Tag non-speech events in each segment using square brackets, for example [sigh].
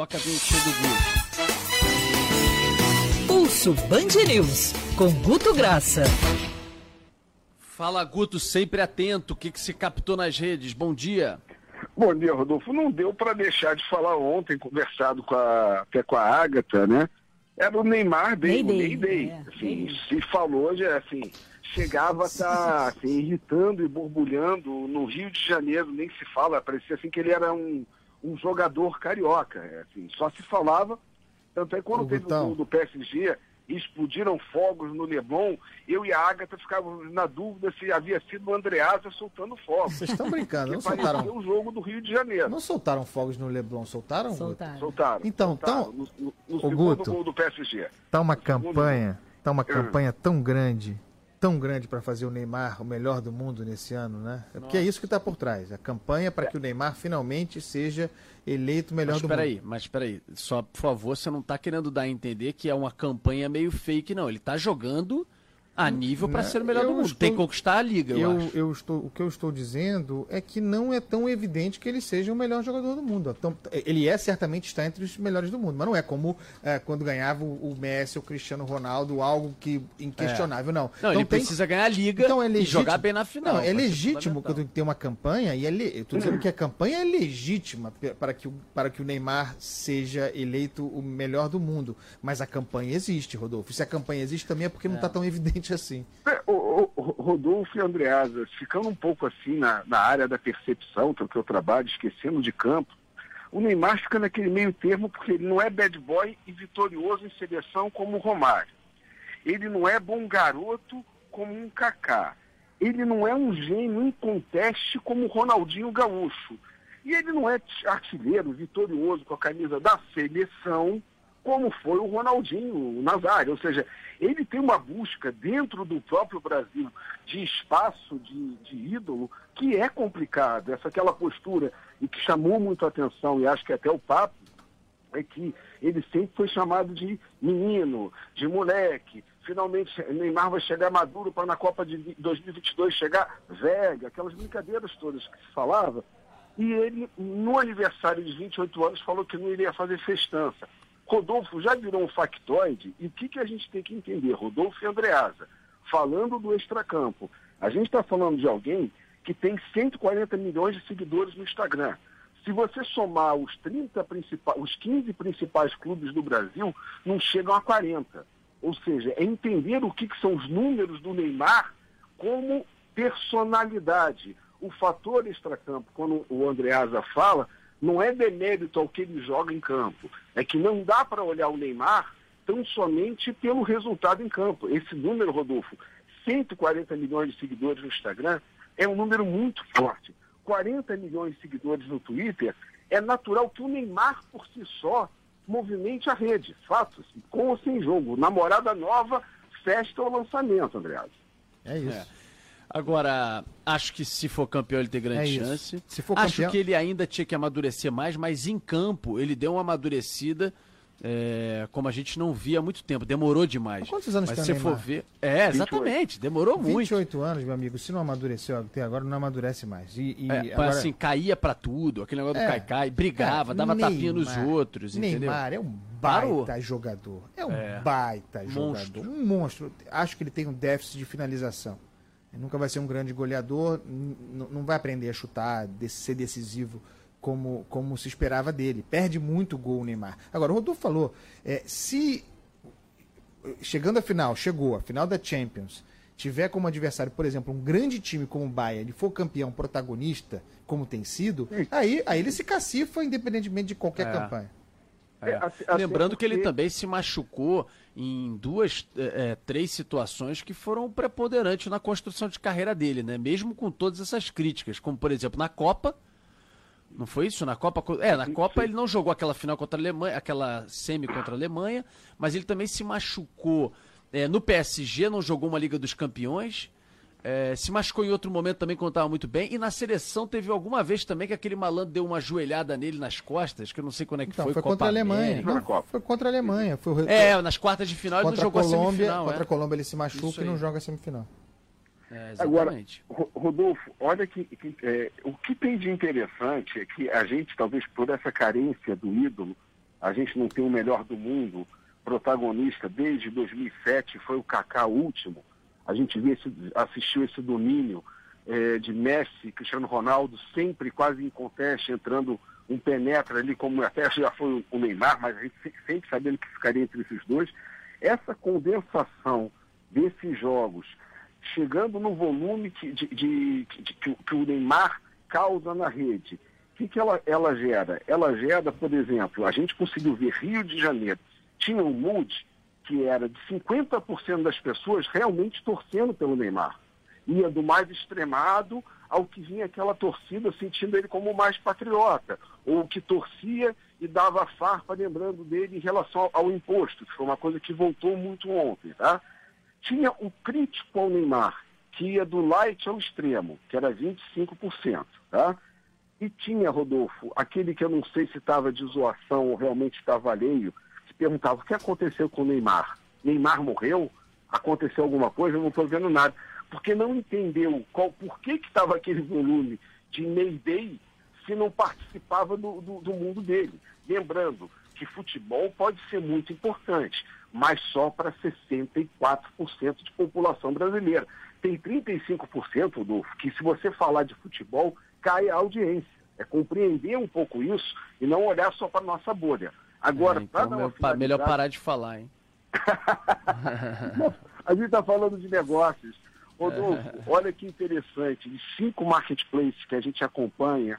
Toca a vinheta do Guto. Pulso Band News, com Guto Graça. Fala, Guto, sempre atento. O que, que se captou nas redes? Bom dia. Bom dia, Rodolfo. Não deu para deixar de falar ontem, conversado com a, até com a Ágata, né? Era o Neymar Day, Day, Day. É, assim, se falou, já, assim, chegava a estar tá, assim, irritando e borbulhando. No Rio de Janeiro nem se fala, parecia assim que ele era um, um jogador carioca. É, assim, só se falava. Tanto é quando Ô, teve Gutão. o gol do PSG, explodiram fogos no Leblon, eu e a Agatha ficávamos na dúvida se havia sido o Andreasa soltando fogos. Vocês estão brincando, não soltaram. o jogo do Rio de Janeiro. Não soltaram fogos no Leblon, soltaram? Soltaram. Soltaram. Então, soltaram, tão... no, no, no segundo Guto, gol do PSG. Tá uma campanha, tá uma campanha tão grande tão grande para fazer o Neymar o melhor do mundo nesse ano, né? É porque é isso que está por trás. A campanha para que o Neymar finalmente seja eleito o melhor mas, do mundo. Aí, mas peraí, só por favor, você não está querendo dar a entender que é uma campanha meio fake, não. Ele está jogando a nível para ser o melhor do mundo. Estou, Tem que conquistar a liga, eu, eu, eu, estou, o que eu estou dizendo é que não é tão evidente que ele seja o melhor jogador do mundo. Então, ele é certamente está entre os melhores do mundo, mas não é como é, quando ganhava o, Messi ou o Cristiano Ronaldo, algo que inquestionável, é. não. Não, então, ele tem... precisa ganhar a liga então, é legítimo... e jogar bem na final. Não, é legítimo quando tem uma campanha e é le... eu estou dizendo que a campanha é legítima para que, o, para que o Neymar seja eleito o melhor do mundo, mas a campanha existe, Rodolfo. Se a campanha existe também é porque não está é. tão evidente assim. É, o, o, Rodolfo e Andreasa, ficando um pouco assim na, na área da percepção, que é o que eu trabalho, esquecendo de campo, o Neymar fica naquele meio termo porque ele não é bad boy e vitorioso em seleção como o Romário. Ele não é bom garoto como um Kaká. Ele não é um gênio inconteste como o Ronaldinho Gaúcho. E ele não é artilheiro vitorioso com a camisa da seleção como foi o Ronaldinho Nazário. Ou seja, ele tem uma busca dentro do próprio Brasil de espaço, de, de ídolo, que é complicado. Essa aquela postura e que chamou muito a atenção, e acho que até o papo, é que ele sempre foi chamado de menino, de moleque. Finalmente, Neymar vai chegar maduro para na Copa de 2022 chegar velho, aquelas brincadeiras todas que se falava. E ele, no aniversário de 28 anos, falou que não iria fazer festança. Rodolfo já virou um factoide, e o que, que a gente tem que entender? Rodolfo e Andreasa, falando do extracampo, a gente está falando de alguém que tem 140 milhões de seguidores no Instagram. Se você somar os 30 principais, os 15 principais clubes do Brasil, não chegam a 40. Ou seja, é entender o que, que são os números do Neymar como personalidade. O fator extracampo, quando o Andreasa fala, não é demérito ao que ele joga em campo. É que não dá para olhar o Neymar tão somente pelo resultado em campo. Esse número, Rodolfo, 140 milhões de seguidores no Instagram, é um número muito forte. 40 milhões de seguidores no Twitter, é natural que o Neymar por si só movimente a rede. Fatos, com ou sem jogo. Namorada nova, festa ou lançamento, Andreas. É isso. É. Agora, acho que se for campeão ele tem grande é chance. Se for acho campeão... que ele ainda tinha que amadurecer mais, mas em campo ele deu uma amadurecida é, como a gente não via há muito tempo. Demorou demais. quantos anos Mas se for ver. É, exatamente. 28. Demorou 28 muito. 28 anos, meu amigo. Se não amadureceu até agora, não amadurece mais. E, e é, agora... assim, caía para tudo. Aquele negócio é, do cai-cai. Brigava, é, dava Neymar, tapinha nos outros. Neymar entendeu? é um baita Parou. jogador. É um é. baita monstro. jogador. Um monstro. Acho que ele tem um déficit de finalização. Nunca vai ser um grande goleador, não vai aprender a chutar, ser decisivo como, como se esperava dele. Perde muito gol o Neymar. Agora, o Rodolfo falou, é, se chegando à final, chegou, a final da Champions, tiver como adversário, por exemplo, um grande time como o Bayern, e for campeão protagonista, como tem sido, aí, aí ele se cacifa independentemente de qualquer é. campanha. É. É, Lembrando que ele também se machucou em duas, é, é, três situações que foram preponderantes na construção de carreira dele, né? Mesmo com todas essas críticas, como por exemplo na Copa, não foi isso? Na Copa? É, na Copa ele não jogou aquela final contra a Alemanha, aquela semi contra a Alemanha, mas ele também se machucou é, no PSG, não jogou uma Liga dos Campeões. É, se machucou em outro momento também quando estava muito bem. E na seleção teve alguma vez também que aquele malandro deu uma joelhada nele nas costas, que eu não sei quando é que então, foi. Foi contra a Alemanha. Não, foi contra a Alemanha. Foi, é, nas quartas de final ele não jogou Colômbia, a semifinal. Contra é. a Colômbia ele se machuca e não joga a semifinal. É, Agora, Rodolfo, olha que, que é, o que tem de interessante é que a gente, talvez por essa carência do ídolo, a gente não tem o melhor do mundo protagonista desde 2007, foi o Kaká último. A gente viu esse, assistiu esse domínio é, de Messi, Cristiano Ronaldo, sempre quase em conteste, entrando um penetra ali, como até já foi o Neymar, mas a gente sempre sabendo que ficaria entre esses dois. Essa condensação desses jogos, chegando no volume que, de, de, de, que, que o Neymar causa na rede, o que, que ela, ela gera? Ela gera, por exemplo, a gente conseguiu ver Rio de Janeiro, tinha um mood que era de 50% das pessoas realmente torcendo pelo Neymar. Ia do mais extremado ao que vinha aquela torcida sentindo ele como mais patriota, ou que torcia e dava farpa lembrando dele em relação ao, imposto, que foi uma coisa que voltou muito ontem, tá? Tinha um crítico ao Neymar, que ia do light ao extremo, que era 25%, tá? E tinha, Rodolfo, aquele que eu não sei se estava de zoação ou realmente estava alheio, perguntava o que aconteceu com o Neymar. Neymar morreu? Aconteceu alguma coisa? Eu não estou vendo nada. Porque não entendeu qual, por que estava aquele volume de Mayday se não participava do, do, do mundo dele. Lembrando que futebol pode ser muito importante, mas só para 64% de população brasileira. Tem 35%, Rodolfo, que se você falar de futebol, cai a audiência. É compreender um pouco isso e não olhar só para nossa bolha. Agora, é, então, meu, finalidade... melhor parar de falar, hein? [laughs] a gente está falando de negócios. Rodolfo, [laughs] olha que interessante, de cinco marketplaces que a gente acompanha,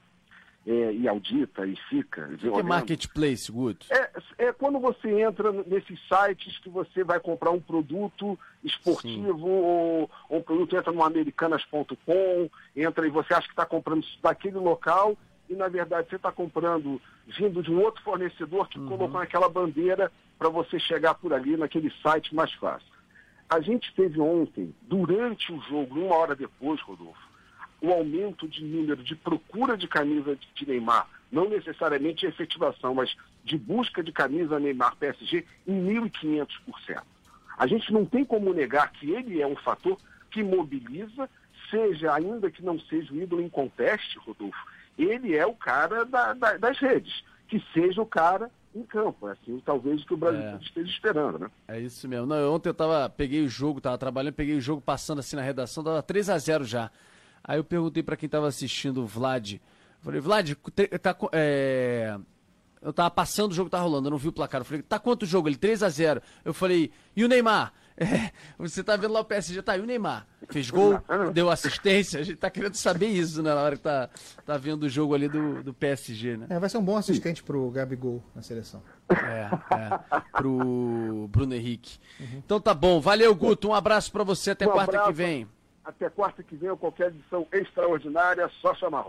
é, e audita e fica. O que, que é marketplace, Guto? É, é quando você entra nesses sites que você vai comprar um produto esportivo ou, ou um produto entra no americanas.com, entra e você acha que está comprando daquele local e na verdade você está comprando vindo de um outro fornecedor que uhum. colocou naquela bandeira para você chegar por ali naquele site mais fácil. A gente teve ontem, durante o jogo, uma hora depois, Rodolfo, o aumento de número de procura de camisa de Neymar, não necessariamente de efetivação, mas de busca de camisa Neymar PSG em 1.500%. A gente não tem como negar que ele é um fator que mobiliza, seja ainda que não seja o ídolo em conteste, Rodolfo, ele é o cara da, da, das redes, que seja o cara em campo. É assim, talvez o que o Brasil é. esteja esperando, né? É isso mesmo. Não, ontem eu tava, peguei o jogo, tava trabalhando, peguei o jogo passando assim na redação, tava 3 a 0 já. Aí eu perguntei para quem estava assistindo o Vlad. Falei, Vlad, tá, é... eu tava passando o jogo, tá rolando, eu não vi o placar. Eu falei, tá quanto o jogo? Ele 3 a 0 Eu falei, e o Neymar? É, você tá vendo lá o PSG, tá, e o Neymar? Fez gol, deu assistência, a gente tá querendo saber isso, né, na hora que tá, tá vendo o jogo ali do, do PSG, né? É, vai ser um bom assistente pro Gabigol na seleção. É, é, pro Bruno Henrique. Uhum. Então tá bom, valeu, Guto, um abraço para você, até um quarta abraço. que vem. Até quarta que vem ou qualquer edição extraordinária, só chamar.